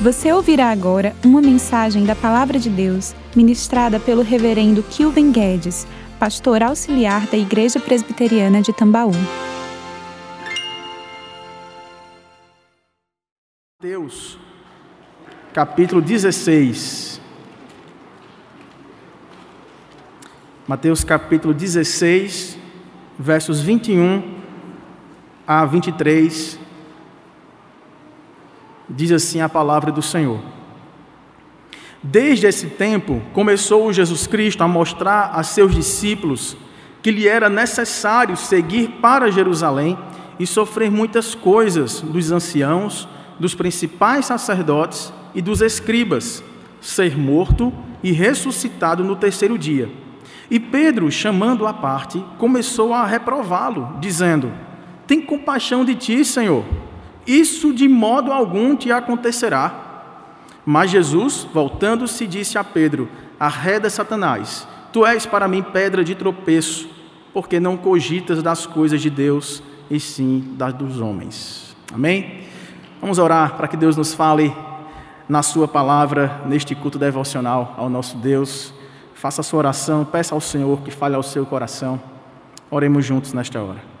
Você ouvirá agora uma mensagem da Palavra de Deus, ministrada pelo Reverendo Kilven Guedes, pastor auxiliar da Igreja Presbiteriana de Tambaú. Mateus, capítulo 16. Mateus, capítulo 16, versos 21 a 23 diz assim a palavra do Senhor. Desde esse tempo, começou Jesus Cristo a mostrar a seus discípulos que lhe era necessário seguir para Jerusalém e sofrer muitas coisas dos anciãos, dos principais sacerdotes e dos escribas, ser morto e ressuscitado no terceiro dia. E Pedro, chamando à parte, começou a reprová-lo, dizendo: Tem compaixão de ti, Senhor isso de modo algum te acontecerá. Mas Jesus, voltando-se, disse a Pedro: Arreda Satanás, tu és para mim pedra de tropeço, porque não cogitas das coisas de Deus, e sim das dos homens. Amém? Vamos orar para que Deus nos fale na Sua palavra, neste culto devocional ao nosso Deus. Faça a sua oração, peça ao Senhor que fale ao seu coração. Oremos juntos nesta hora.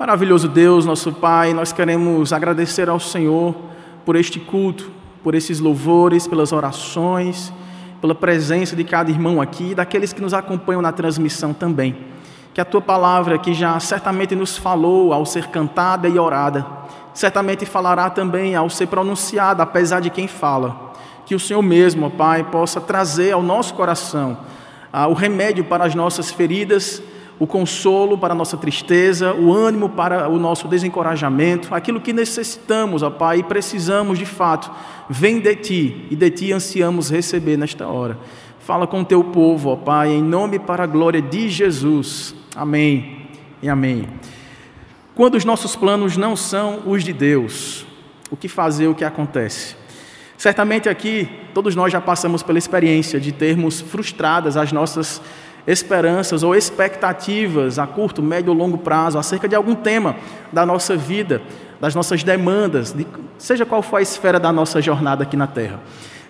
Maravilhoso Deus, nosso Pai, nós queremos agradecer ao Senhor por este culto, por esses louvores, pelas orações, pela presença de cada irmão aqui e daqueles que nos acompanham na transmissão também. Que a tua palavra, que já certamente nos falou ao ser cantada e orada, certamente falará também ao ser pronunciada, apesar de quem fala. Que o Senhor mesmo, Pai, possa trazer ao nosso coração ah, o remédio para as nossas feridas o consolo para a nossa tristeza, o ânimo para o nosso desencorajamento, aquilo que necessitamos, ó Pai, e precisamos de fato, vem de Ti e de Ti ansiamos receber nesta hora. Fala com o Teu povo, ó Pai, em nome para a glória de Jesus. Amém e amém. Quando os nossos planos não são os de Deus, o que fazer, o que acontece? Certamente aqui, todos nós já passamos pela experiência de termos frustradas as nossas esperanças ou expectativas a curto, médio ou longo prazo acerca de algum tema da nossa vida, das nossas demandas, de, seja qual for a esfera da nossa jornada aqui na Terra.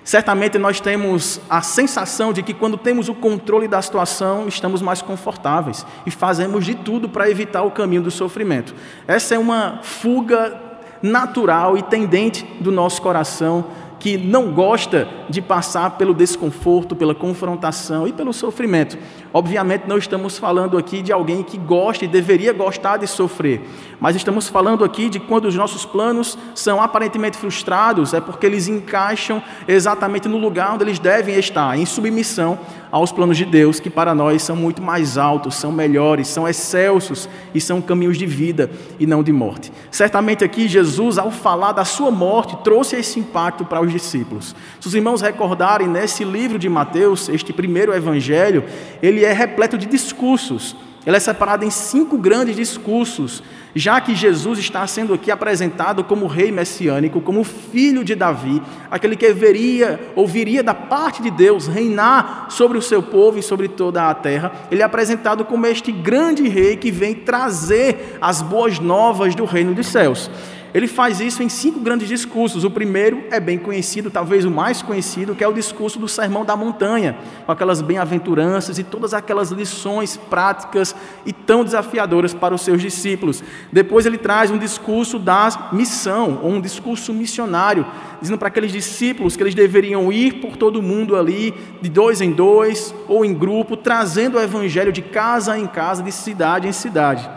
Certamente nós temos a sensação de que quando temos o controle da situação, estamos mais confortáveis e fazemos de tudo para evitar o caminho do sofrimento. Essa é uma fuga natural e tendente do nosso coração que não gosta de passar pelo desconforto, pela confrontação e pelo sofrimento. Obviamente, não estamos falando aqui de alguém que gosta e deveria gostar de sofrer, mas estamos falando aqui de quando os nossos planos são aparentemente frustrados, é porque eles encaixam exatamente no lugar onde eles devem estar, em submissão aos planos de Deus, que para nós são muito mais altos, são melhores, são excelsos e são caminhos de vida e não de morte. Certamente aqui Jesus, ao falar da sua morte, trouxe esse impacto para os discípulos. Se os irmãos recordarem, nesse livro de Mateus, este primeiro evangelho, ele é repleto de discursos. Ele é separado em cinco grandes discursos, já que Jesus está sendo aqui apresentado como rei messiânico, como filho de Davi, aquele que veria ou viria da parte de Deus reinar sobre o seu povo e sobre toda a terra. Ele é apresentado como este grande rei que vem trazer as boas novas do reino dos céus. Ele faz isso em cinco grandes discursos. O primeiro é bem conhecido, talvez o mais conhecido, que é o discurso do Sermão da Montanha, com aquelas bem-aventuranças e todas aquelas lições práticas e tão desafiadoras para os seus discípulos. Depois ele traz um discurso da missão, ou um discurso missionário, dizendo para aqueles discípulos que eles deveriam ir por todo o mundo ali, de dois em dois ou em grupo, trazendo o evangelho de casa em casa, de cidade em cidade.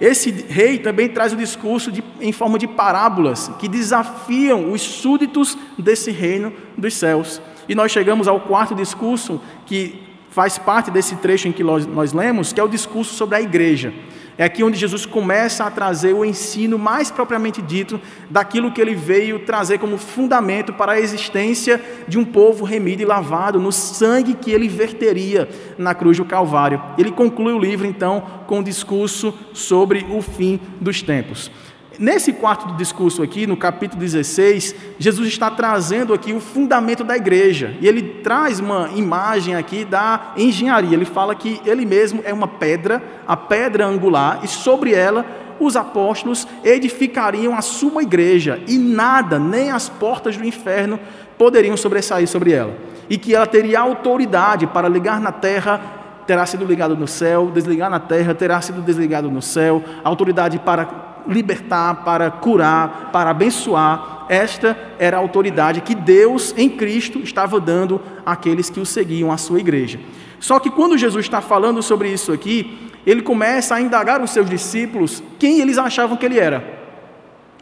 Esse rei também traz o discurso de, em forma de parábolas que desafiam os súditos desse reino dos céus. E nós chegamos ao quarto discurso que faz parte desse trecho em que nós, nós lemos, que é o discurso sobre a igreja. É aqui onde Jesus começa a trazer o ensino mais propriamente dito daquilo que ele veio trazer como fundamento para a existência de um povo remido e lavado no sangue que ele verteria na cruz do Calvário. Ele conclui o livro então com um discurso sobre o fim dos tempos. Nesse quarto discurso aqui, no capítulo 16, Jesus está trazendo aqui o fundamento da igreja. E ele traz uma imagem aqui da engenharia. Ele fala que ele mesmo é uma pedra, a pedra angular, e sobre ela os apóstolos edificariam a sua igreja e nada, nem as portas do inferno, poderiam sobressair sobre ela. E que ela teria autoridade para ligar na terra, terá sido ligado no céu, desligar na terra, terá sido desligado no céu, autoridade para libertar, para curar, para abençoar. Esta era a autoridade que Deus em Cristo estava dando àqueles que o seguiam, à sua igreja. Só que quando Jesus está falando sobre isso aqui, ele começa a indagar os seus discípulos quem eles achavam que ele era.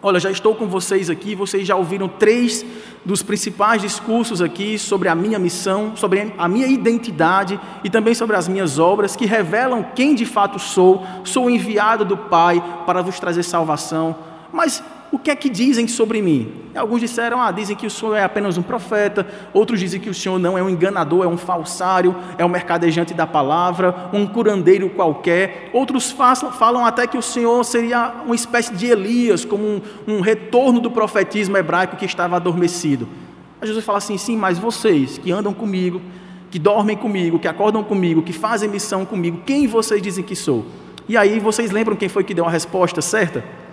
Olha, já estou com vocês aqui, vocês já ouviram três dos principais discursos aqui sobre a minha missão, sobre a minha identidade e também sobre as minhas obras, que revelam quem de fato sou. Sou enviado do Pai para vos trazer salvação. Mas o que é que dizem sobre mim? Alguns disseram, ah, dizem que o senhor é apenas um profeta, outros dizem que o senhor não é um enganador, é um falsário, é um mercadejante da palavra, um curandeiro qualquer. Outros falam até que o senhor seria uma espécie de Elias, como um, um retorno do profetismo hebraico que estava adormecido. Jesus fala assim: sim, mas vocês que andam comigo, que dormem comigo, que acordam comigo, que fazem missão comigo, quem vocês dizem que sou? E aí vocês lembram quem foi que deu a resposta certa?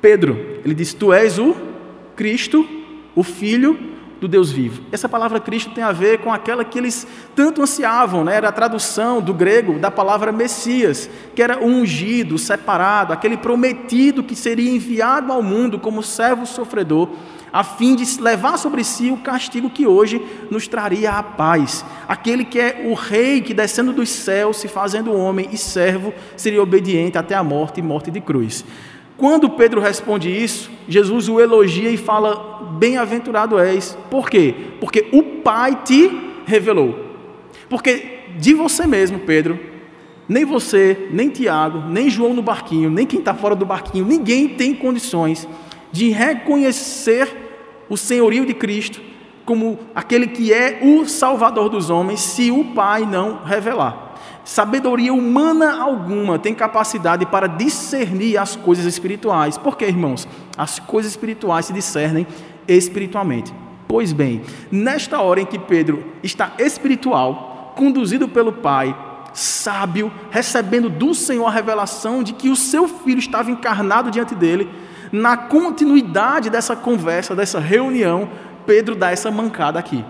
Pedro, ele diz: Tu és o Cristo, o Filho do Deus vivo. Essa palavra Cristo tem a ver com aquela que eles tanto ansiavam, né? era a tradução do grego da palavra Messias, que era ungido, separado, aquele prometido que seria enviado ao mundo como servo sofredor, a fim de levar sobre si o castigo que hoje nos traria a paz. Aquele que é o rei que descendo dos céus, se fazendo homem e servo, seria obediente até a morte e morte de cruz. Quando Pedro responde isso, Jesus o elogia e fala: Bem-aventurado és. Por quê? Porque o Pai te revelou. Porque de você mesmo, Pedro, nem você, nem Tiago, nem João no barquinho, nem quem está fora do barquinho, ninguém tem condições de reconhecer o senhorio de Cristo como aquele que é o Salvador dos homens, se o Pai não revelar. Sabedoria humana alguma tem capacidade para discernir as coisas espirituais. Por quê, irmãos? As coisas espirituais se discernem espiritualmente. Pois bem, nesta hora em que Pedro está espiritual, conduzido pelo Pai, sábio, recebendo do Senhor a revelação de que o seu filho estava encarnado diante dele, na continuidade dessa conversa, dessa reunião, Pedro dá essa mancada aqui.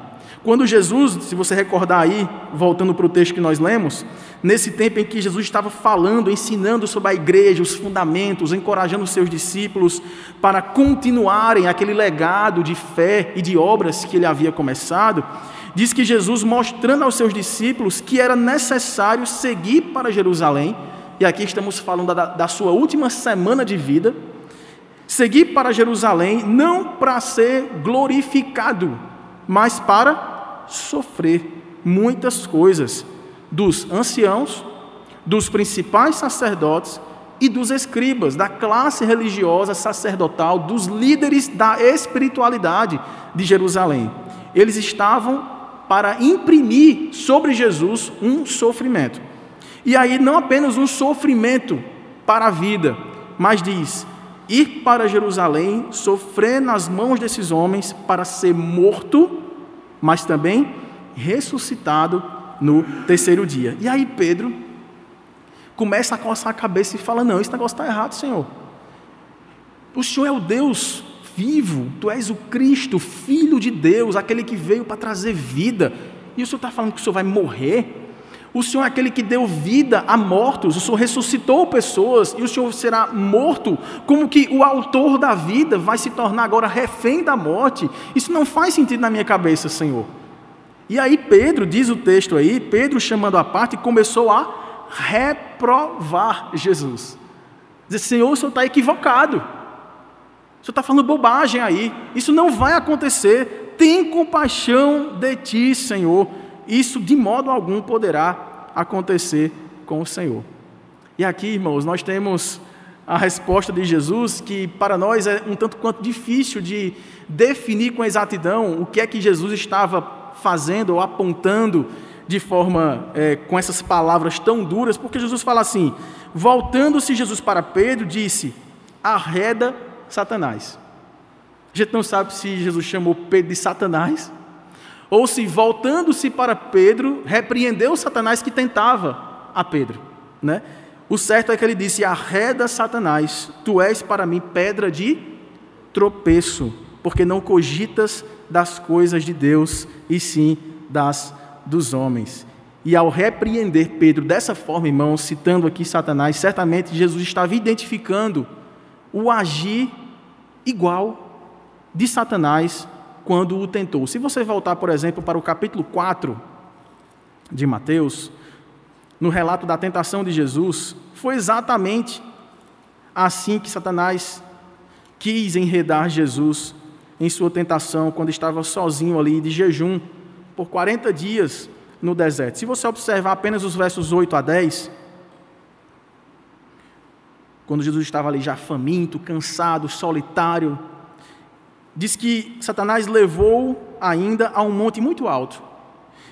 Quando Jesus, se você recordar aí, voltando para o texto que nós lemos, nesse tempo em que Jesus estava falando, ensinando sobre a igreja, os fundamentos, encorajando os seus discípulos para continuarem aquele legado de fé e de obras que ele havia começado, diz que Jesus, mostrando aos seus discípulos que era necessário seguir para Jerusalém, e aqui estamos falando da, da sua última semana de vida, seguir para Jerusalém não para ser glorificado, mas para sofrer muitas coisas dos anciãos, dos principais sacerdotes e dos escribas, da classe religiosa sacerdotal, dos líderes da espiritualidade de Jerusalém. Eles estavam para imprimir sobre Jesus um sofrimento. E aí, não apenas um sofrimento para a vida, mas diz: ir para Jerusalém, sofrer nas mãos desses homens para ser morto, mas também ressuscitado no terceiro dia. E aí Pedro começa a coçar a cabeça e fala: Não, esse negócio está errado, Senhor. O Senhor é o Deus vivo, tu és o Cristo, Filho de Deus, aquele que veio para trazer vida. E o Senhor está falando que o Senhor vai morrer? O Senhor é aquele que deu vida a mortos, o Senhor ressuscitou pessoas e o Senhor será morto, como que o autor da vida vai se tornar agora refém da morte. Isso não faz sentido na minha cabeça, Senhor. E aí Pedro, diz o texto aí, Pedro chamando a parte, começou a reprovar Jesus. Dizer, Senhor, o Senhor está equivocado. O Senhor está falando bobagem aí. Isso não vai acontecer. Tem compaixão de ti, Senhor isso de modo algum poderá acontecer com o Senhor. E aqui, irmãos, nós temos a resposta de Jesus, que para nós é um tanto quanto difícil de definir com exatidão o que é que Jesus estava fazendo ou apontando de forma é, com essas palavras tão duras, porque Jesus fala assim: voltando-se Jesus para Pedro, disse: arreda Satanás. A gente não sabe se Jesus chamou Pedro de Satanás ou se, voltando-se para Pedro, repreendeu Satanás que tentava a Pedro. Né? O certo é que ele disse: Arreda Satanás, tu és para mim pedra de tropeço, porque não cogitas das coisas de Deus, e sim das dos homens. E ao repreender Pedro dessa forma, irmãos, citando aqui Satanás, certamente Jesus estava identificando o agir igual de Satanás quando o tentou. Se você voltar, por exemplo, para o capítulo 4 de Mateus, no relato da tentação de Jesus, foi exatamente assim que Satanás quis enredar Jesus em sua tentação, quando estava sozinho ali de jejum por 40 dias no deserto. Se você observar apenas os versos 8 a 10, quando Jesus estava ali já faminto, cansado, solitário, diz que Satanás levou ainda a um monte muito alto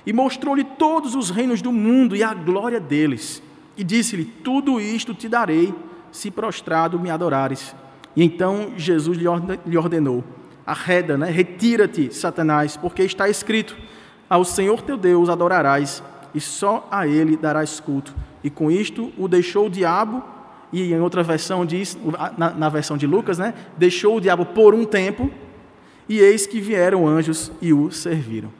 e mostrou-lhe todos os reinos do mundo e a glória deles. E disse-lhe: Tudo isto te darei, se prostrado me adorares. E então Jesus lhe ordenou: Arreda, né? retira-te, Satanás, porque está escrito: Ao Senhor teu Deus adorarás, e só a ele darás culto. E com isto o deixou o diabo, e em outra versão diz, na, na versão de Lucas, né? Deixou o diabo por um tempo, e eis que vieram anjos e o serviram.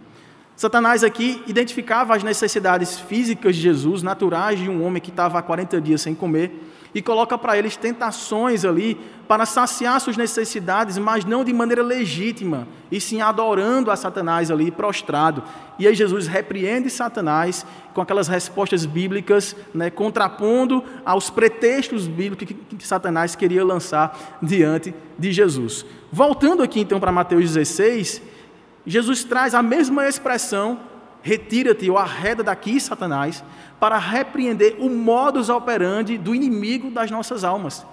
Satanás aqui identificava as necessidades físicas de Jesus, naturais de um homem que estava há 40 dias sem comer, e coloca para eles tentações ali para saciar suas necessidades, mas não de maneira legítima, e sim adorando a Satanás ali prostrado. E aí Jesus repreende Satanás com aquelas respostas bíblicas, né, contrapondo aos pretextos bíblicos que, que Satanás queria lançar diante de Jesus. Voltando aqui então para Mateus 16, Jesus traz a mesma expressão, retira-te ou arreda daqui, Satanás, para repreender o modus operandi do inimigo das nossas almas.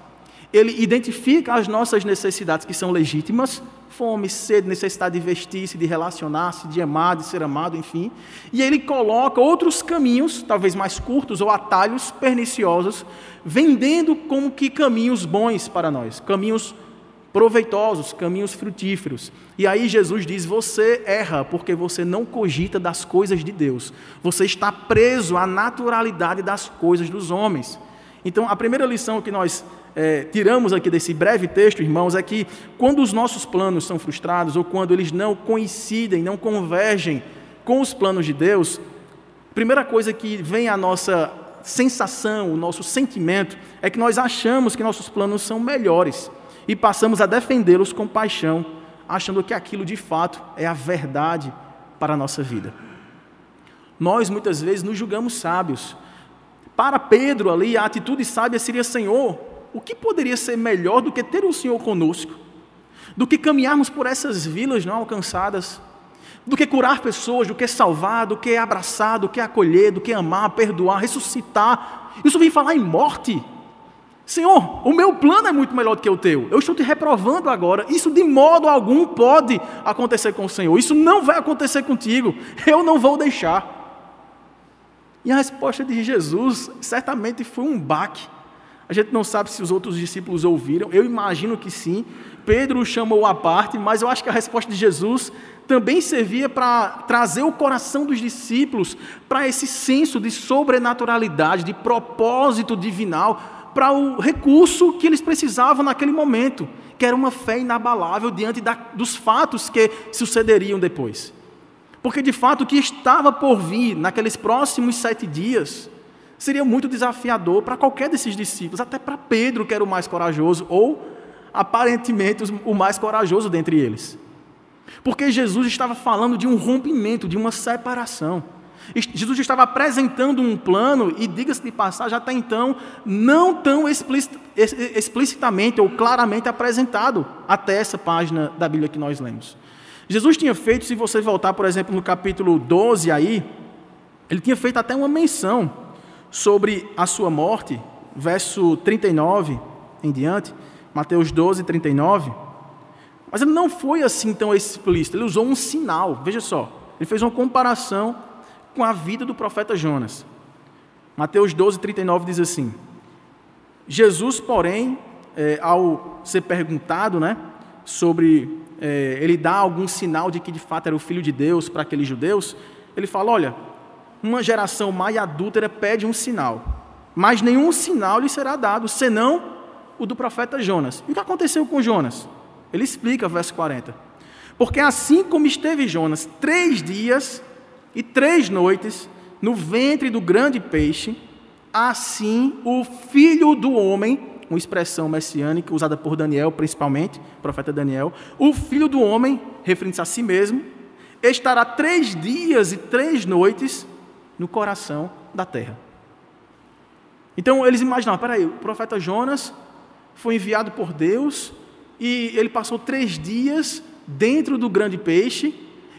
Ele identifica as nossas necessidades que são legítimas, fome, sede, necessidade de vestir-se, de relacionar-se, de amar, de ser amado, enfim. E ele coloca outros caminhos, talvez mais curtos ou atalhos perniciosos, vendendo como que caminhos bons para nós, caminhos proveitosos, caminhos frutíferos. E aí Jesus diz: Você erra porque você não cogita das coisas de Deus. Você está preso à naturalidade das coisas dos homens. Então, a primeira lição que nós é, tiramos aqui desse breve texto, irmãos, é que quando os nossos planos são frustrados ou quando eles não coincidem, não convergem com os planos de Deus, a primeira coisa que vem à nossa sensação, o nosso sentimento, é que nós achamos que nossos planos são melhores e passamos a defendê-los com paixão, achando que aquilo de fato é a verdade para a nossa vida. Nós muitas vezes nos julgamos sábios. Para Pedro ali, a atitude sábia seria: Senhor, o que poderia ser melhor do que ter o Senhor conosco? Do que caminharmos por essas vilas não alcançadas? Do que curar pessoas, do que salvar, do que abraçar, do que acolher, do que amar, perdoar, ressuscitar. Isso vem falar em morte. Senhor, o meu plano é muito melhor do que o teu. Eu estou te reprovando agora. Isso de modo algum pode acontecer com o Senhor. Isso não vai acontecer contigo. Eu não vou deixar. E a resposta de Jesus certamente foi um baque. A gente não sabe se os outros discípulos ouviram. Eu imagino que sim. Pedro o chamou à parte, mas eu acho que a resposta de Jesus também servia para trazer o coração dos discípulos para esse senso de sobrenaturalidade, de propósito divinal para o recurso que eles precisavam naquele momento, que era uma fé inabalável diante da, dos fatos que sucederiam depois. Porque de fato o que estava por vir naqueles próximos sete dias seria muito desafiador para qualquer desses discípulos, até para Pedro, que era o mais corajoso, ou aparentemente o mais corajoso dentre eles. Porque Jesus estava falando de um rompimento, de uma separação. Jesus estava apresentando um plano, e diga-se de passagem, até então, não tão explicitamente ou claramente apresentado até essa página da Bíblia que nós lemos. Jesus tinha feito, se você voltar, por exemplo, no capítulo 12 aí, ele tinha feito até uma menção sobre a sua morte, verso 39 em diante, Mateus 12, 39. Mas ele não foi assim tão explícito, ele usou um sinal, veja só, ele fez uma comparação com a vida do profeta Jonas. Mateus 12, 39 diz assim: Jesus, porém, é, ao ser perguntado né, sobre é, ele dar algum sinal de que de fato era o filho de Deus para aqueles judeus, ele fala: Olha, uma geração má e adúltera pede um sinal, mas nenhum sinal lhe será dado, senão o do profeta Jonas. E o que aconteceu com Jonas? Ele explica, verso 40. Porque assim como esteve Jonas três dias e três noites no ventre do grande peixe, assim o filho do homem, uma expressão messiânica usada por Daniel, principalmente, profeta Daniel, o filho do homem, referindo-se a si mesmo, estará três dias e três noites no coração da terra. Então eles imaginavam, peraí, o profeta Jonas foi enviado por Deus e ele passou três dias dentro do grande peixe,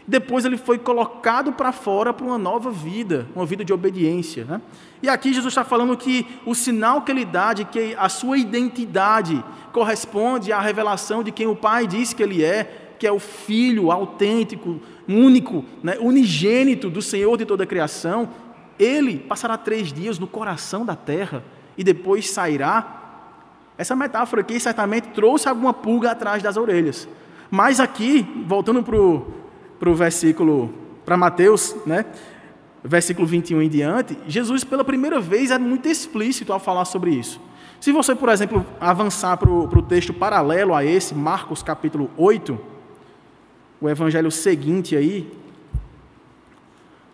depois ele foi colocado para fora para uma nova vida, uma vida de obediência. Né? E aqui Jesus está falando que o sinal que ele dá de que a sua identidade corresponde à revelação de quem o Pai diz que ele é, que é o Filho autêntico, único, né, unigênito do Senhor de toda a criação, ele passará três dias no coração da terra e depois sairá. Essa metáfora aqui certamente trouxe alguma pulga atrás das orelhas. Mas aqui, voltando para o versículo, para Mateus, né? versículo 21 em diante, Jesus pela primeira vez é muito explícito ao falar sobre isso. Se você, por exemplo, avançar para o texto paralelo a esse, Marcos capítulo 8, o evangelho seguinte aí,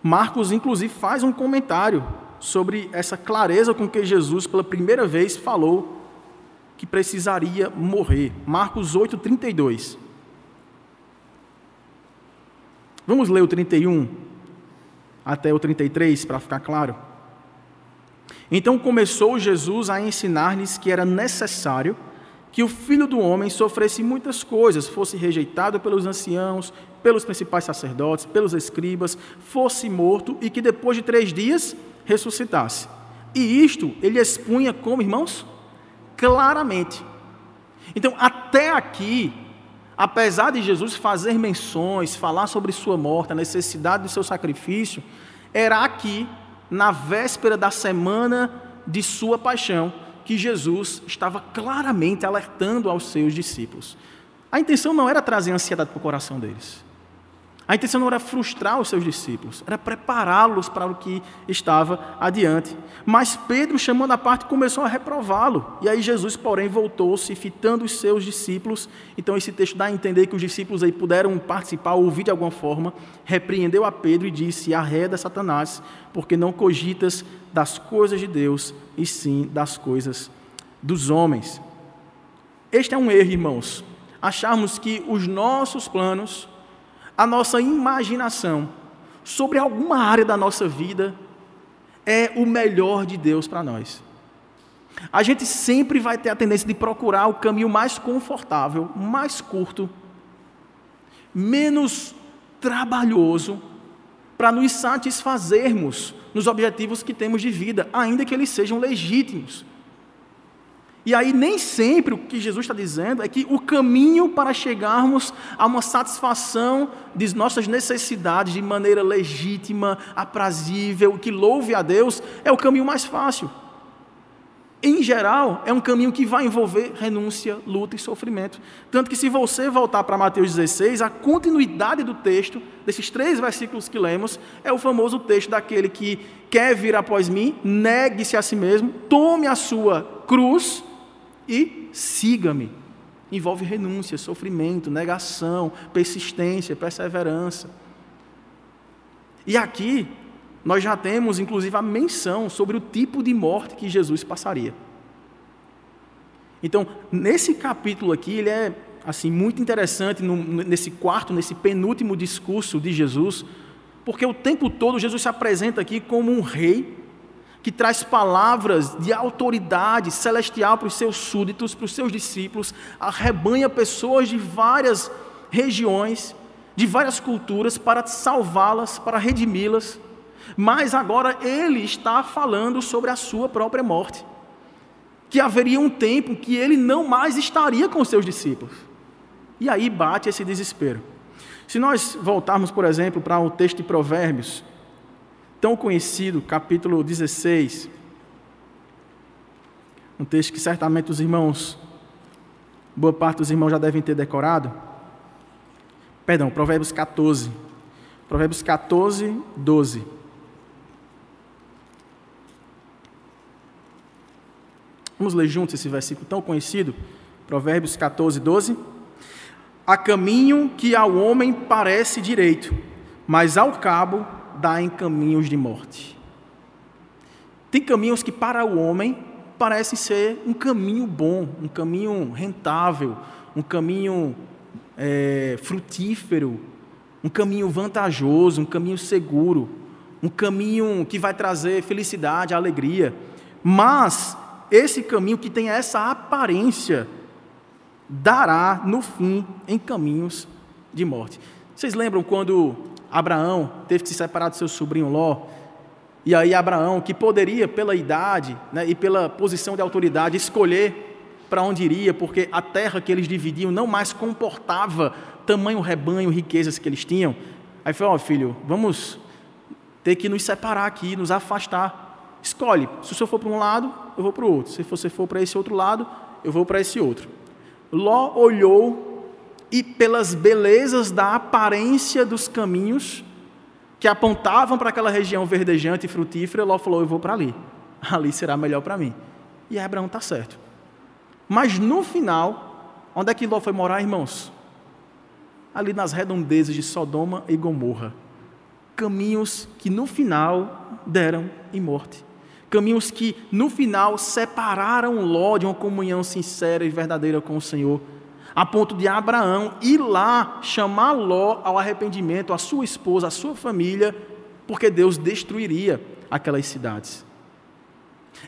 Marcos, inclusive, faz um comentário sobre essa clareza com que Jesus, pela primeira vez, falou que precisaria morrer. Marcos 8, 32. Vamos ler o 31 até o 33 para ficar claro. Então começou Jesus a ensinar-lhes que era necessário que o filho do homem sofresse muitas coisas, fosse rejeitado pelos anciãos, pelos principais sacerdotes, pelos escribas, fosse morto e que depois de três dias ressuscitasse. E isto ele expunha como, irmãos? Claramente. Então, até aqui, apesar de Jesus fazer menções, falar sobre sua morte, a necessidade do seu sacrifício, era aqui, na véspera da semana de sua paixão, que Jesus estava claramente alertando aos seus discípulos. A intenção não era trazer ansiedade para o coração deles. A intenção não era frustrar os seus discípulos, era prepará-los para o que estava adiante. Mas Pedro, chamando a parte, começou a reprová-lo. E aí Jesus, porém, voltou-se, fitando os seus discípulos. Então esse texto dá a entender que os discípulos aí puderam participar, ouvir de alguma forma. Repreendeu a Pedro e disse: Arreda Satanás, porque não cogitas das coisas de Deus, e sim das coisas dos homens. Este é um erro, irmãos. Acharmos que os nossos planos a nossa imaginação sobre alguma área da nossa vida é o melhor de Deus para nós. A gente sempre vai ter a tendência de procurar o caminho mais confortável, mais curto, menos trabalhoso, para nos satisfazermos nos objetivos que temos de vida, ainda que eles sejam legítimos. E aí, nem sempre o que Jesus está dizendo é que o caminho para chegarmos a uma satisfação de nossas necessidades de maneira legítima, aprazível, que louve a Deus, é o caminho mais fácil. Em geral, é um caminho que vai envolver renúncia, luta e sofrimento. Tanto que, se você voltar para Mateus 16, a continuidade do texto, desses três versículos que lemos, é o famoso texto daquele que quer vir após mim, negue-se a si mesmo, tome a sua cruz e siga-me. Envolve renúncia, sofrimento, negação, persistência, perseverança. E aqui nós já temos inclusive a menção sobre o tipo de morte que Jesus passaria. Então, nesse capítulo aqui, ele é assim muito interessante no, nesse quarto, nesse penúltimo discurso de Jesus, porque o tempo todo Jesus se apresenta aqui como um rei que traz palavras de autoridade celestial para os seus súditos, para os seus discípulos, arrebanha pessoas de várias regiões, de várias culturas, para salvá-las, para redimi-las. Mas agora ele está falando sobre a sua própria morte. Que haveria um tempo que ele não mais estaria com os seus discípulos. E aí bate esse desespero. Se nós voltarmos, por exemplo, para o texto de Provérbios, tão conhecido, capítulo 16. Um texto que certamente os irmãos, boa parte dos irmãos já devem ter decorado. Perdão, Provérbios 14. Provérbios 14, 12. Vamos ler juntos esse versículo tão conhecido? Provérbios 14, 12. Há caminho que ao homem parece direito, mas ao cabo dá em caminhos de morte. Tem caminhos que para o homem parecem ser um caminho bom, um caminho rentável, um caminho é, frutífero, um caminho vantajoso, um caminho seguro, um caminho que vai trazer felicidade, alegria. Mas esse caminho que tem essa aparência dará no fim em caminhos de morte. Vocês lembram quando Abraão teve que se separar do seu sobrinho Ló? E aí Abraão, que poderia pela idade né, e pela posição de autoridade escolher para onde iria, porque a terra que eles dividiam não mais comportava tamanho rebanho, riquezas que eles tinham. Aí falou: Ó oh, filho, vamos ter que nos separar aqui, nos afastar. Escolhe, se o senhor for para um lado, eu vou para o outro. Se você for para esse outro lado, eu vou para esse outro. Ló olhou e, pelas belezas da aparência dos caminhos que apontavam para aquela região verdejante e frutífera, Ló falou: Eu vou para ali. Ali será melhor para mim. E Abraão está certo. Mas no final, onde é que Ló foi morar, irmãos? Ali nas redondezas de Sodoma e Gomorra. Caminhos que no final deram em morte. Caminhos que no final separaram Ló de uma comunhão sincera e verdadeira com o Senhor. A ponto de Abraão ir lá chamar Ló ao arrependimento, a sua esposa, a sua família, porque Deus destruiria aquelas cidades.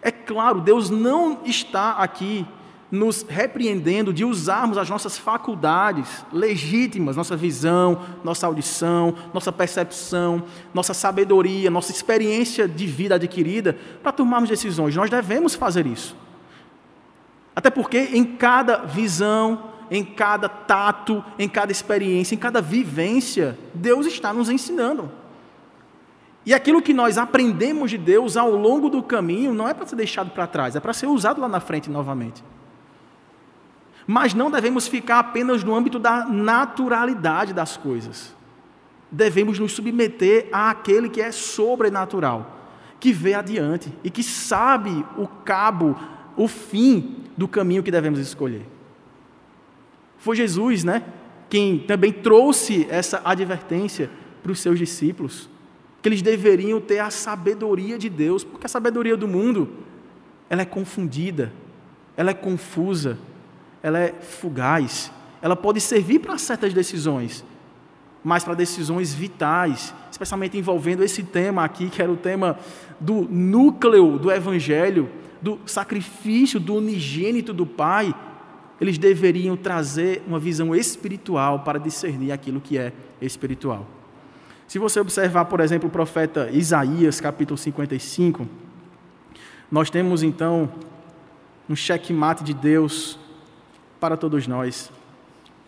É claro, Deus não está aqui nos repreendendo de usarmos as nossas faculdades legítimas, nossa visão, nossa audição, nossa percepção, nossa sabedoria, nossa experiência de vida adquirida para tomarmos decisões. Nós devemos fazer isso. Até porque em cada visão, em cada tato, em cada experiência, em cada vivência, Deus está nos ensinando. E aquilo que nós aprendemos de Deus ao longo do caminho não é para ser deixado para trás, é para ser usado lá na frente novamente. Mas não devemos ficar apenas no âmbito da naturalidade das coisas. Devemos nos submeter àquele que é sobrenatural, que vê adiante e que sabe o cabo, o fim do caminho que devemos escolher. Foi Jesus, né, quem também trouxe essa advertência para os seus discípulos, que eles deveriam ter a sabedoria de Deus, porque a sabedoria do mundo, ela é confundida, ela é confusa, ela é fugaz, ela pode servir para certas decisões, mas para decisões vitais, especialmente envolvendo esse tema aqui, que era o tema do núcleo do Evangelho, do sacrifício do unigênito do Pai, eles deveriam trazer uma visão espiritual para discernir aquilo que é espiritual. Se você observar, por exemplo, o profeta Isaías, capítulo 55, nós temos então um checkmate de Deus para todos nós,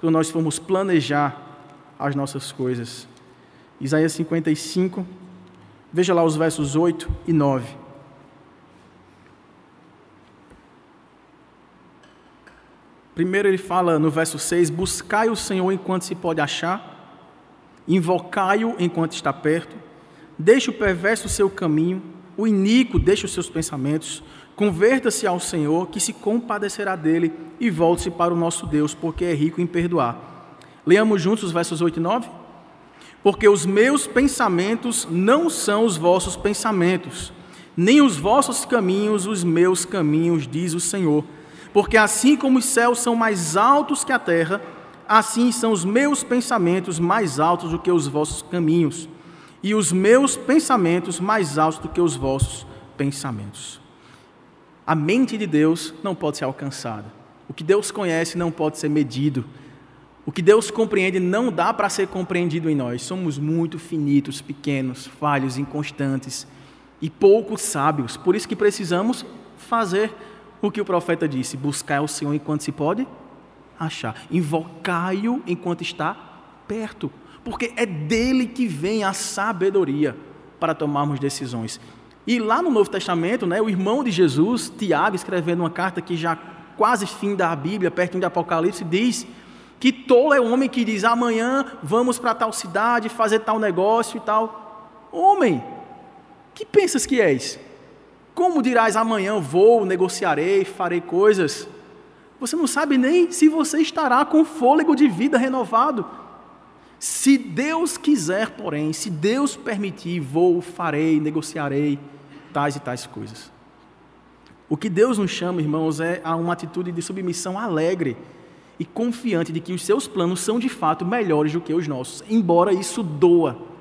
quando nós formos planejar as nossas coisas. Isaías 55, veja lá os versos 8 e 9. Primeiro ele fala no verso 6: Buscai o Senhor enquanto se pode achar, invocai-o enquanto está perto, deixe o perverso seu caminho, o iníquo deixe os seus pensamentos, Converta-se ao Senhor, que se compadecerá dele, e volte-se para o nosso Deus, porque é rico em perdoar. Leamos juntos os versos 8 e 9? Porque os meus pensamentos não são os vossos pensamentos, nem os vossos caminhos os meus caminhos, diz o Senhor. Porque assim como os céus são mais altos que a terra, assim são os meus pensamentos mais altos do que os vossos caminhos, e os meus pensamentos mais altos do que os vossos pensamentos. A mente de Deus não pode ser alcançada. O que Deus conhece não pode ser medido. O que Deus compreende não dá para ser compreendido em nós. Somos muito finitos, pequenos, falhos, inconstantes e pouco sábios. Por isso que precisamos fazer o que o profeta disse: buscar o Senhor enquanto se pode achar, invocai-o enquanto está perto, porque é dele que vem a sabedoria para tomarmos decisões. E lá no Novo Testamento, né, o irmão de Jesus, Tiago, escrevendo uma carta que já quase fim da Bíblia, perto de Apocalipse, diz que tolo é o homem que diz: amanhã vamos para tal cidade fazer tal negócio e tal. Homem, que pensas que és? Como dirás amanhã vou, negociarei, farei coisas? Você não sabe nem se você estará com fôlego de vida renovado. Se Deus quiser, porém, se Deus permitir, vou, farei, negociarei tais e tais coisas. O que Deus nos chama, irmãos, é a uma atitude de submissão alegre e confiante de que os seus planos são de fato melhores do que os nossos, embora isso doa.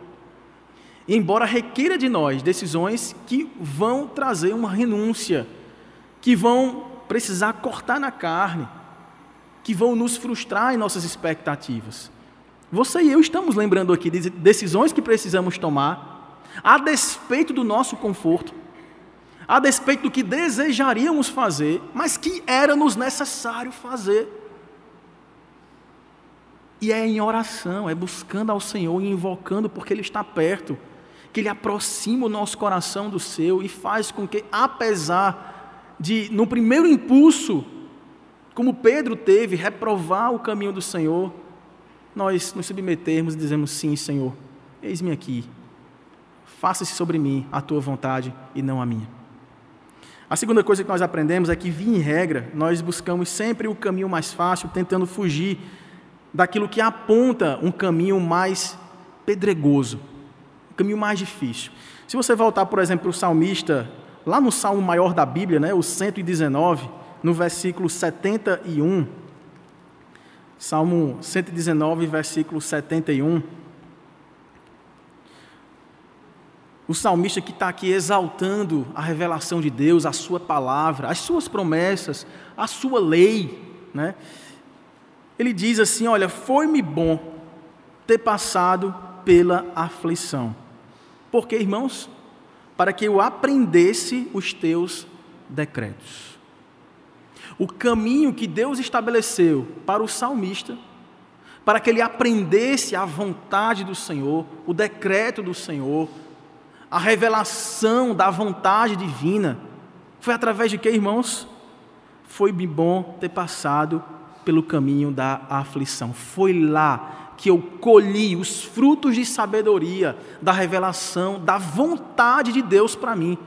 Embora requeira de nós decisões que vão trazer uma renúncia, que vão precisar cortar na carne, que vão nos frustrar em nossas expectativas. Você e eu estamos lembrando aqui de decisões que precisamos tomar, a despeito do nosso conforto, a despeito do que desejaríamos fazer, mas que era-nos necessário fazer. E é em oração, é buscando ao Senhor e invocando porque Ele está perto, que Ele aproxima o nosso coração do seu e faz com que, apesar de, no primeiro impulso, como Pedro teve, reprovar o caminho do Senhor, nós nos submetermos e dizemos: Sim, Senhor, eis-me aqui, faça-se sobre mim a tua vontade e não a minha. A segunda coisa que nós aprendemos é que, via em regra, nós buscamos sempre o caminho mais fácil, tentando fugir daquilo que aponta um caminho mais pedregoso, um caminho mais difícil. Se você voltar, por exemplo, para o salmista, lá no salmo maior da Bíblia, né, o 119, no versículo 71, Salmo 119, versículo 71. O salmista que está aqui exaltando a revelação de Deus, a sua palavra, as suas promessas, a sua lei, né? Ele diz assim: Olha, foi-me bom ter passado pela aflição. Porque, irmãos, para que eu aprendesse os teus decretos. O caminho que Deus estabeleceu para o salmista, para que ele aprendesse a vontade do Senhor, o decreto do Senhor, a revelação da vontade divina. Foi através de que, irmãos? Foi bom ter passado pelo caminho da aflição. Foi lá que eu colhi os frutos de sabedoria, da revelação, da vontade de Deus para mim.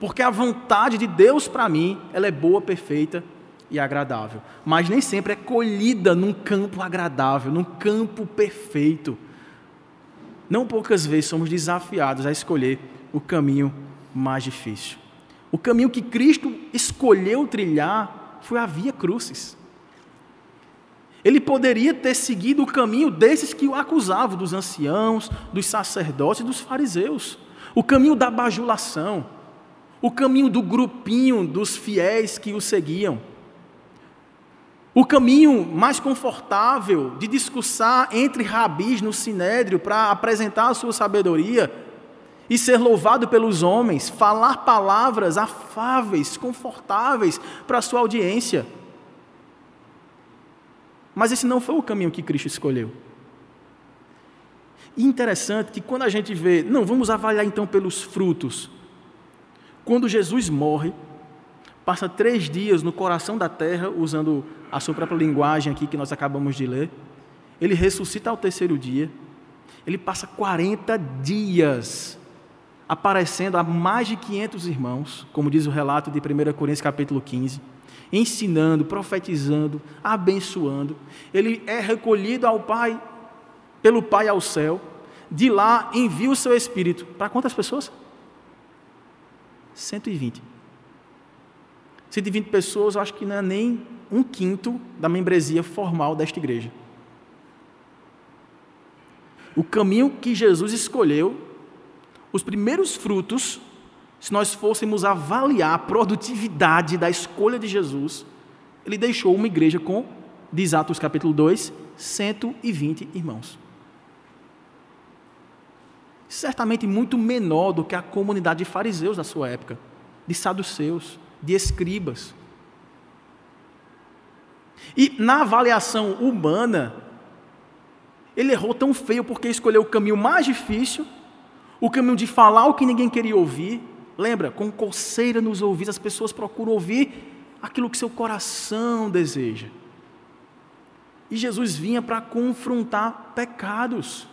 Porque a vontade de Deus para mim, ela é boa, perfeita e agradável. Mas nem sempre é colhida num campo agradável, num campo perfeito. Não poucas vezes somos desafiados a escolher o caminho mais difícil. O caminho que Cristo escolheu trilhar foi a via crucis. Ele poderia ter seguido o caminho desses que o acusavam, dos anciãos, dos sacerdotes e dos fariseus. O caminho da bajulação, o caminho do grupinho dos fiéis que o seguiam. O caminho mais confortável de discursar entre rabis no sinédrio para apresentar a sua sabedoria e ser louvado pelos homens, falar palavras afáveis, confortáveis para a sua audiência. Mas esse não foi o caminho que Cristo escolheu. E interessante que quando a gente vê, não, vamos avaliar então pelos frutos. Quando Jesus morre, passa três dias no coração da terra, usando a sua própria linguagem aqui que nós acabamos de ler. Ele ressuscita ao terceiro dia. Ele passa 40 dias aparecendo a mais de 500 irmãos, como diz o relato de 1 Coríntios capítulo 15, ensinando, profetizando, abençoando. Ele é recolhido ao Pai, pelo Pai ao céu. De lá envia o seu Espírito. Para quantas pessoas? 120. 120 pessoas, acho que não é nem um quinto da membresia formal desta igreja. O caminho que Jesus escolheu, os primeiros frutos, se nós fôssemos avaliar a produtividade da escolha de Jesus, ele deixou uma igreja com, diz Atos capítulo 2, 120 irmãos. Certamente muito menor do que a comunidade de fariseus da sua época, de saduceus, de escribas. E na avaliação humana, ele errou tão feio porque escolheu o caminho mais difícil, o caminho de falar o que ninguém queria ouvir. Lembra, com coceira nos ouvidos, as pessoas procuram ouvir aquilo que seu coração deseja. E Jesus vinha para confrontar pecados.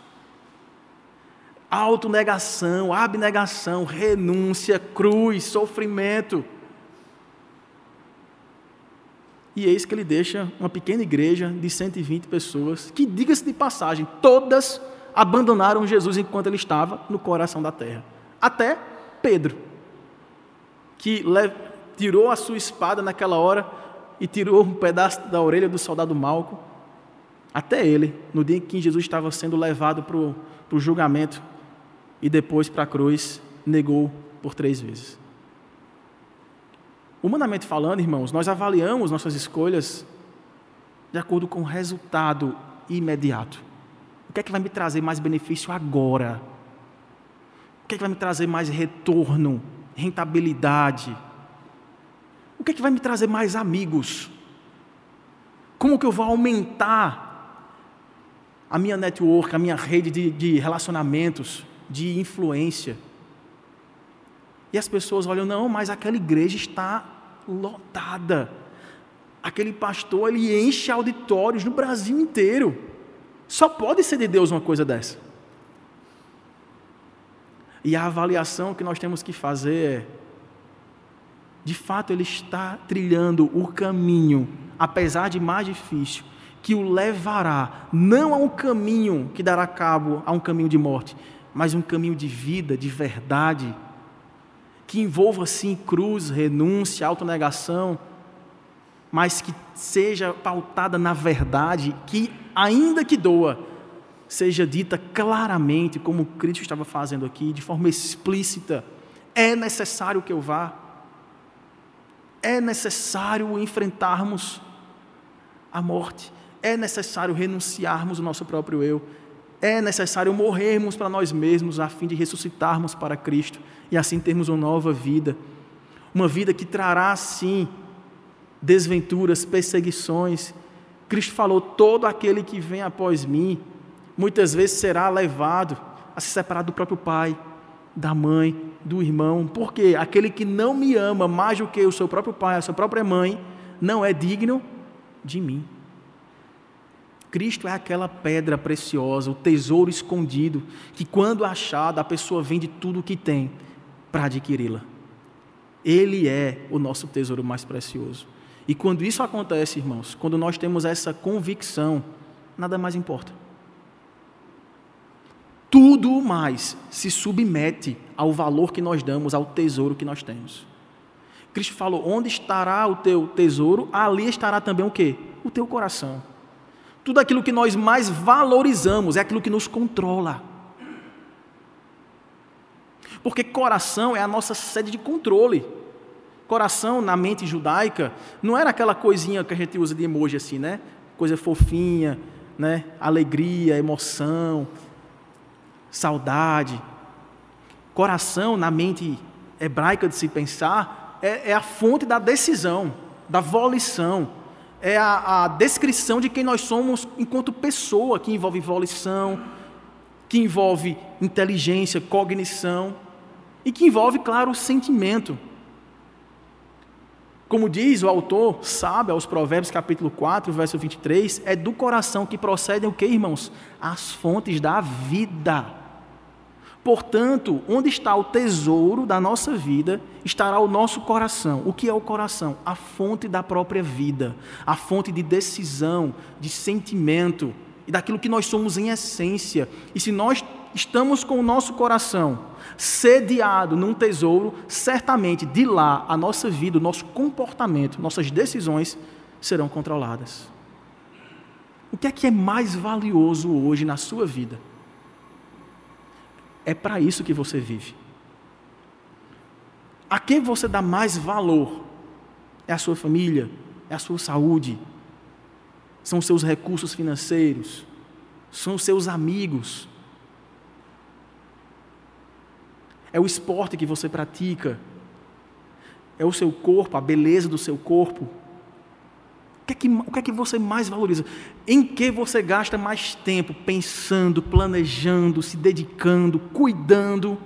autonegação, abnegação, renúncia, cruz, sofrimento. E eis que ele deixa uma pequena igreja de 120 pessoas, que, diga-se de passagem, todas abandonaram Jesus enquanto ele estava no coração da terra. Até Pedro, que tirou a sua espada naquela hora e tirou um pedaço da orelha do soldado Malco. Até ele, no dia em que Jesus estava sendo levado para o julgamento e depois para a cruz, negou por três vezes. Humanamente falando, irmãos, nós avaliamos nossas escolhas de acordo com o resultado imediato. O que é que vai me trazer mais benefício agora? O que é que vai me trazer mais retorno, rentabilidade? O que é que vai me trazer mais amigos? Como que eu vou aumentar a minha network, a minha rede de, de relacionamentos, de influência? E as pessoas olham, não, mas aquela igreja está lotada. Aquele pastor, ele enche auditórios no Brasil inteiro. Só pode ser de Deus uma coisa dessa. E a avaliação que nós temos que fazer é: de fato, ele está trilhando o caminho, apesar de mais difícil, que o levará não a um caminho que dará cabo a um caminho de morte, mas um caminho de vida, de verdade, que envolva sim cruz, renúncia, autonegação, mas que seja pautada na verdade, que ainda que doa, seja dita claramente, como Cristo estava fazendo aqui, de forma explícita. É necessário que eu vá. É necessário enfrentarmos a morte. É necessário renunciarmos o nosso próprio eu. É necessário morrermos para nós mesmos a fim de ressuscitarmos para Cristo e assim termos uma nova vida. Uma vida que trará, sim, desventuras, perseguições. Cristo falou: todo aquele que vem após mim muitas vezes será levado a se separar do próprio pai, da mãe, do irmão, porque aquele que não me ama mais do que o seu próprio pai, a sua própria mãe, não é digno de mim. Cristo é aquela pedra preciosa, o tesouro escondido, que quando achado, a pessoa vende tudo o que tem para adquiri-la. Ele é o nosso tesouro mais precioso. E quando isso acontece, irmãos, quando nós temos essa convicção, nada mais importa tudo mais se submete ao valor que nós damos, ao tesouro que nós temos. Cristo falou: onde estará o teu tesouro, ali estará também o que? O teu coração. Tudo aquilo que nós mais valorizamos é aquilo que nos controla. Porque coração é a nossa sede de controle. Coração na mente judaica não era aquela coisinha que a gente usa de emoji assim, né? Coisa fofinha, né? Alegria, emoção, saudade. Coração, na mente hebraica de se pensar, é, é a fonte da decisão, da volição. É a, a descrição de quem nós somos enquanto pessoa, que envolve volição, que envolve inteligência, cognição e que envolve, claro, o sentimento. Como diz o autor, sabe, aos Provérbios capítulo 4, verso 23, é do coração que procedem o que, irmãos? As fontes da vida. Portanto, onde está o tesouro da nossa vida, estará o nosso coração. O que é o coração? A fonte da própria vida, a fonte de decisão, de sentimento e daquilo que nós somos em essência. E se nós estamos com o nosso coração sediado num tesouro, certamente de lá a nossa vida, o nosso comportamento, nossas decisões serão controladas. O que é que é mais valioso hoje na sua vida? É para isso que você vive. A quem você dá mais valor? É a sua família? É a sua saúde? São seus recursos financeiros? São seus amigos? É o esporte que você pratica? É o seu corpo, a beleza do seu corpo? O que, é que, o que é que você mais valoriza? Em que você gasta mais tempo pensando, planejando, se dedicando, cuidando?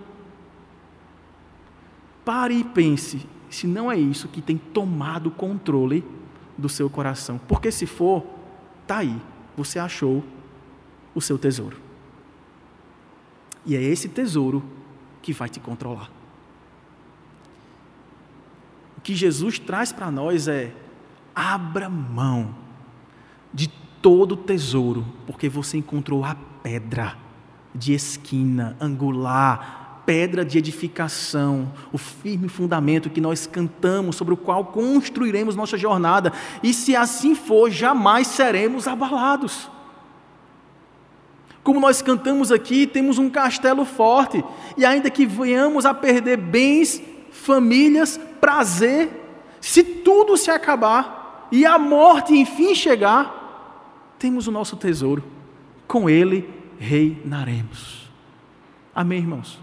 Pare e pense se não é isso que tem tomado o controle do seu coração. Porque se for, tá aí, você achou o seu tesouro. E é esse tesouro que vai te controlar. O que Jesus traz para nós é: abra mão de todo o tesouro, porque você encontrou a pedra de esquina, angular, pedra de edificação, o firme fundamento que nós cantamos, sobre o qual construiremos nossa jornada, e se assim for, jamais seremos abalados. Como nós cantamos aqui, temos um castelo forte, e ainda que venhamos a perder bens, famílias, prazer, se tudo se acabar e a morte enfim chegar, temos o nosso tesouro, com ele reinaremos. Amém, irmãos?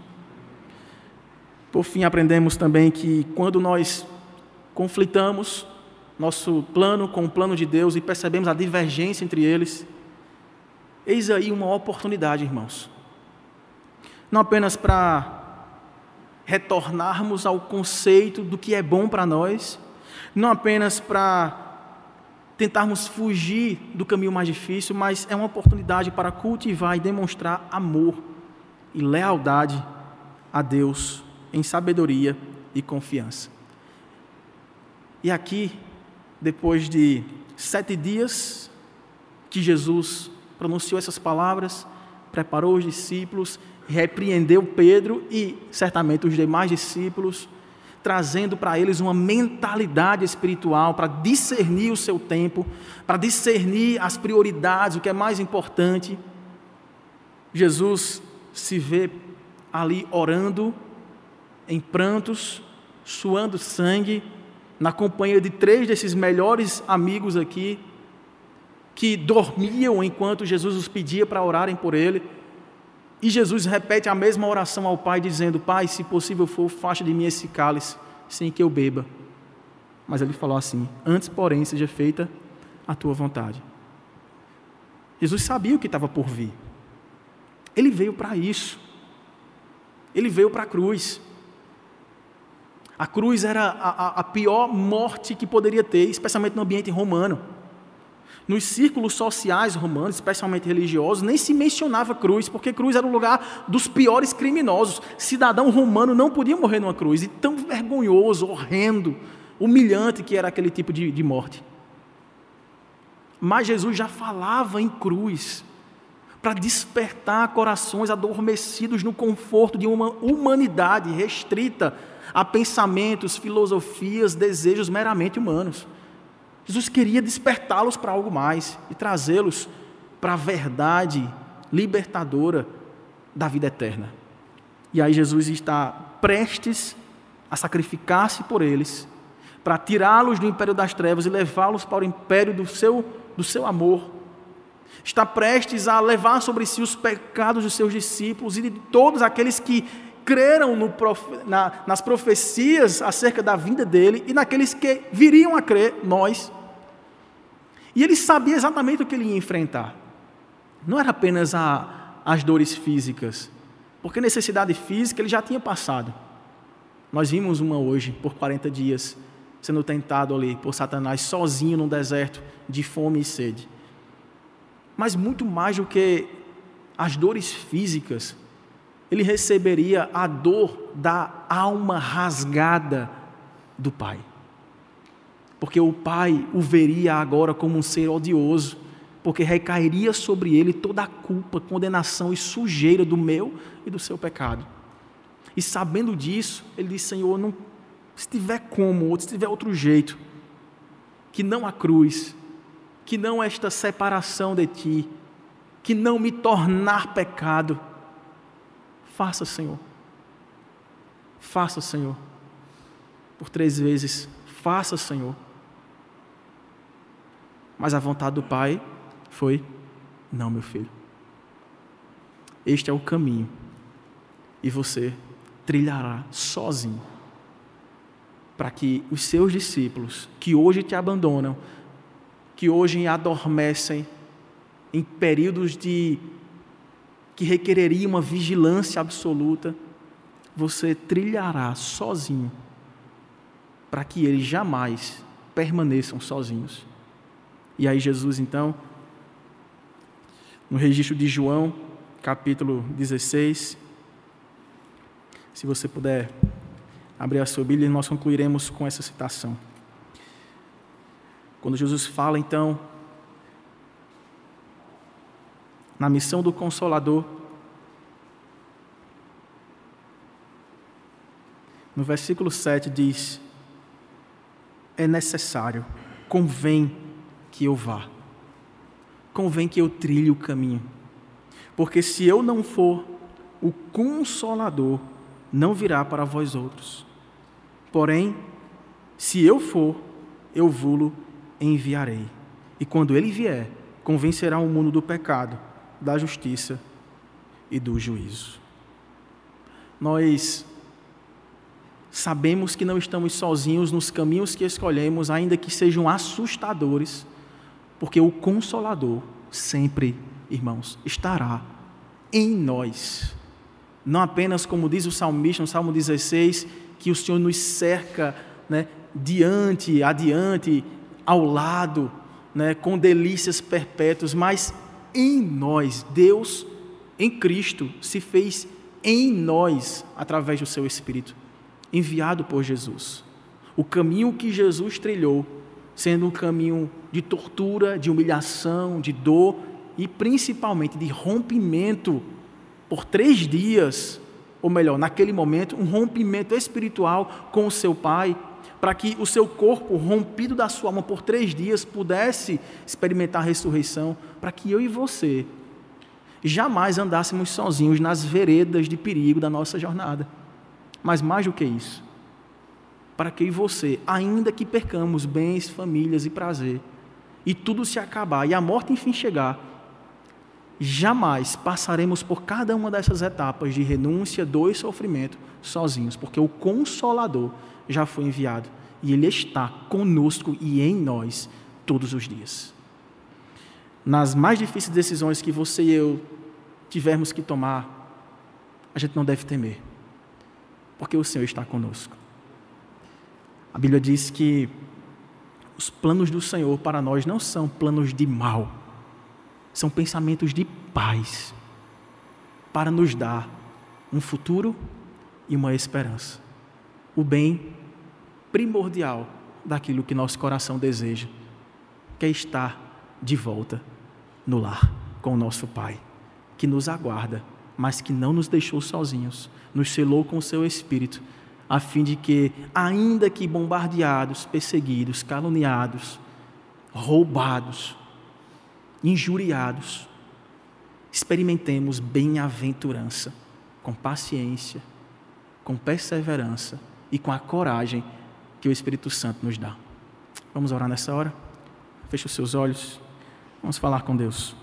Por fim, aprendemos também que quando nós conflitamos nosso plano com o plano de Deus e percebemos a divergência entre eles, Eis aí uma oportunidade, irmãos. Não apenas para retornarmos ao conceito do que é bom para nós, não apenas para tentarmos fugir do caminho mais difícil, mas é uma oportunidade para cultivar e demonstrar amor e lealdade a Deus em sabedoria e confiança. E aqui, depois de sete dias que Jesus pronunciou essas palavras, preparou os discípulos, repreendeu Pedro e certamente os demais discípulos, trazendo para eles uma mentalidade espiritual para discernir o seu tempo, para discernir as prioridades, o que é mais importante. Jesus se vê ali orando, em prantos, suando sangue, na companhia de três desses melhores amigos aqui, que dormiam enquanto Jesus os pedia para orarem por ele. E Jesus repete a mesma oração ao Pai, dizendo: Pai, se possível for, faça de mim esse cálice, sem que eu beba. Mas ele falou assim: Antes, porém, seja feita a tua vontade. Jesus sabia o que estava por vir. Ele veio para isso. Ele veio para a cruz. A cruz era a, a, a pior morte que poderia ter, especialmente no ambiente romano. Nos círculos sociais romanos, especialmente religiosos, nem se mencionava cruz, porque cruz era o lugar dos piores criminosos. Cidadão romano não podia morrer numa cruz, e tão vergonhoso, horrendo, humilhante que era aquele tipo de, de morte. Mas Jesus já falava em cruz, para despertar corações adormecidos no conforto de uma humanidade restrita a pensamentos, filosofias, desejos meramente humanos. Jesus queria despertá-los para algo mais e trazê-los para a verdade libertadora da vida eterna. E aí Jesus está prestes a sacrificar-se por eles, para tirá-los do império das trevas e levá-los para o império do seu, do seu amor. Está prestes a levar sobre si os pecados dos seus discípulos e de todos aqueles que creram no, na, nas profecias acerca da vinda dele e naqueles que viriam a crer, nós. E ele sabia exatamente o que ele ia enfrentar. Não era apenas a, as dores físicas, porque necessidade física ele já tinha passado. Nós vimos uma hoje, por 40 dias, sendo tentado ali por Satanás, sozinho no deserto, de fome e sede. Mas muito mais do que as dores físicas, ele receberia a dor da alma rasgada do Pai porque o pai o veria agora como um ser odioso, porque recairia sobre ele toda a culpa, condenação e sujeira do meu e do seu pecado. E sabendo disso, ele disse: Senhor, não, se tiver como, ou se tiver outro jeito, que não a cruz, que não esta separação de ti, que não me tornar pecado, faça, Senhor. Faça, Senhor. Por três vezes, faça, Senhor. Mas a vontade do Pai foi: não, meu filho. Este é o caminho. E você trilhará sozinho. Para que os seus discípulos, que hoje te abandonam, que hoje adormecem em períodos de que requereria uma vigilância absoluta, você trilhará sozinho, para que eles jamais permaneçam sozinhos. E aí, Jesus, então, no registro de João, capítulo 16, Se você puder abrir a sua Bíblia, nós concluiremos com essa citação. Quando Jesus fala, então, na missão do Consolador, no versículo 7 diz: É necessário, convém que eu vá, convém que eu trilhe o caminho, porque se eu não for, o Consolador não virá para vós outros. Porém, se eu for, eu vulo enviarei. E quando ele vier, convencerá o mundo do pecado, da justiça e do juízo. Nós sabemos que não estamos sozinhos nos caminhos que escolhemos, ainda que sejam assustadores, porque o Consolador sempre, irmãos, estará em nós. Não apenas, como diz o salmista no Salmo 16, que o Senhor nos cerca né, diante, adiante, ao lado, né, com delícias perpétuas, mas em nós, Deus em Cristo se fez em nós através do seu Espírito, enviado por Jesus. O caminho que Jesus trilhou, sendo um caminho de tortura, de humilhação, de dor e principalmente de rompimento por três dias, ou melhor, naquele momento, um rompimento espiritual com o seu Pai, para que o seu corpo, rompido da sua alma por três dias, pudesse experimentar a ressurreição, para que eu e você jamais andássemos sozinhos nas veredas de perigo da nossa jornada. Mas mais do que isso, para que eu e você, ainda que percamos bens, famílias e prazer, e tudo se acabar e a morte enfim chegar, jamais passaremos por cada uma dessas etapas de renúncia, dor e sofrimento sozinhos, porque o Consolador já foi enviado e Ele está conosco e em nós todos os dias. Nas mais difíceis decisões que você e eu tivermos que tomar, a gente não deve temer, porque o Senhor está conosco. A Bíblia diz que os planos do Senhor para nós não são planos de mal, são pensamentos de paz, para nos dar um futuro e uma esperança. O bem primordial daquilo que nosso coração deseja, que é estar de volta no lar com o nosso Pai, que nos aguarda, mas que não nos deixou sozinhos, nos selou com o seu Espírito, a fim de que, ainda que bombardeados, perseguidos, caluniados, roubados, injuriados, experimentemos bem-aventurança, com paciência, com perseverança e com a coragem que o Espírito Santo nos dá. Vamos orar nessa hora? Feche os seus olhos. Vamos falar com Deus.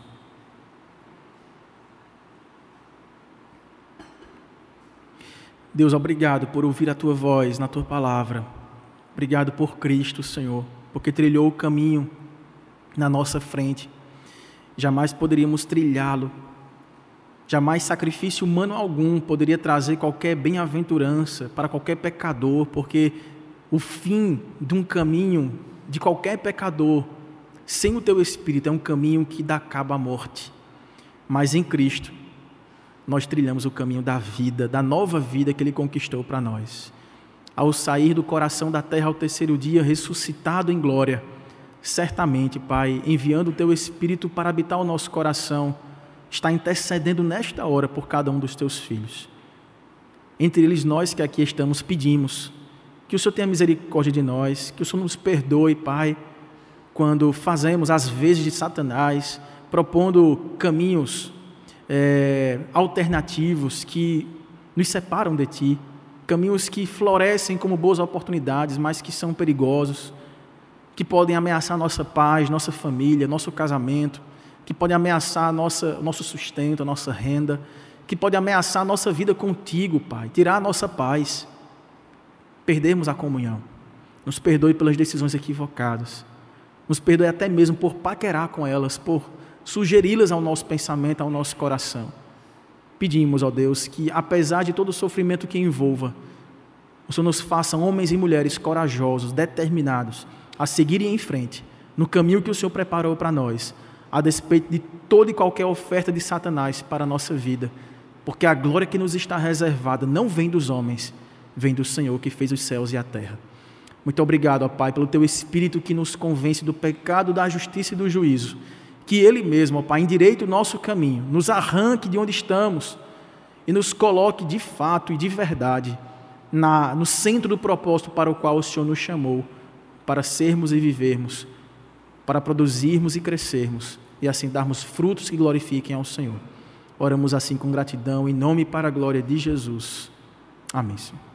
Deus, obrigado por ouvir a tua voz na tua palavra. Obrigado por Cristo, Senhor, porque trilhou o caminho na nossa frente. Jamais poderíamos trilhá-lo. Jamais sacrifício humano algum poderia trazer qualquer bem-aventurança para qualquer pecador, porque o fim de um caminho de qualquer pecador sem o teu espírito é um caminho que dá cabo à morte. Mas em Cristo, nós trilhamos o caminho da vida, da nova vida que Ele conquistou para nós. Ao sair do coração da terra ao terceiro dia, ressuscitado em glória, certamente, Pai, enviando o Teu Espírito para habitar o nosso coração, está intercedendo nesta hora por cada um dos Teus filhos. Entre eles, nós que aqui estamos, pedimos que o Senhor tenha misericórdia de nós, que o Senhor nos perdoe, Pai, quando fazemos as vezes de Satanás, propondo caminhos é, alternativos que nos separam de Ti, caminhos que florescem como boas oportunidades, mas que são perigosos, que podem ameaçar nossa paz, nossa família, nosso casamento, que podem ameaçar nossa, nosso sustento, nossa renda, que podem ameaçar nossa vida contigo, Pai, tirar a nossa paz perdermos a comunhão. Nos perdoe pelas decisões equivocadas. Nos perdoe até mesmo por paquerar com elas, por sugeri-las ao nosso pensamento, ao nosso coração. Pedimos, ó Deus, que apesar de todo o sofrimento que envolva, o Senhor nos faça homens e mulheres corajosos, determinados a seguirem em frente no caminho que o Senhor preparou para nós, a despeito de toda e qualquer oferta de Satanás para a nossa vida, porque a glória que nos está reservada não vem dos homens, vem do Senhor que fez os céus e a terra. Muito obrigado, ó Pai, pelo teu espírito que nos convence do pecado, da justiça e do juízo. Que ele mesmo, ó Pai, endireite o nosso caminho, nos arranque de onde estamos e nos coloque de fato e de verdade na, no centro do propósito para o qual o Senhor nos chamou, para sermos e vivermos, para produzirmos e crescermos e assim darmos frutos que glorifiquem ao Senhor. Oramos assim com gratidão, em nome e para a glória de Jesus. Amém. Senhor.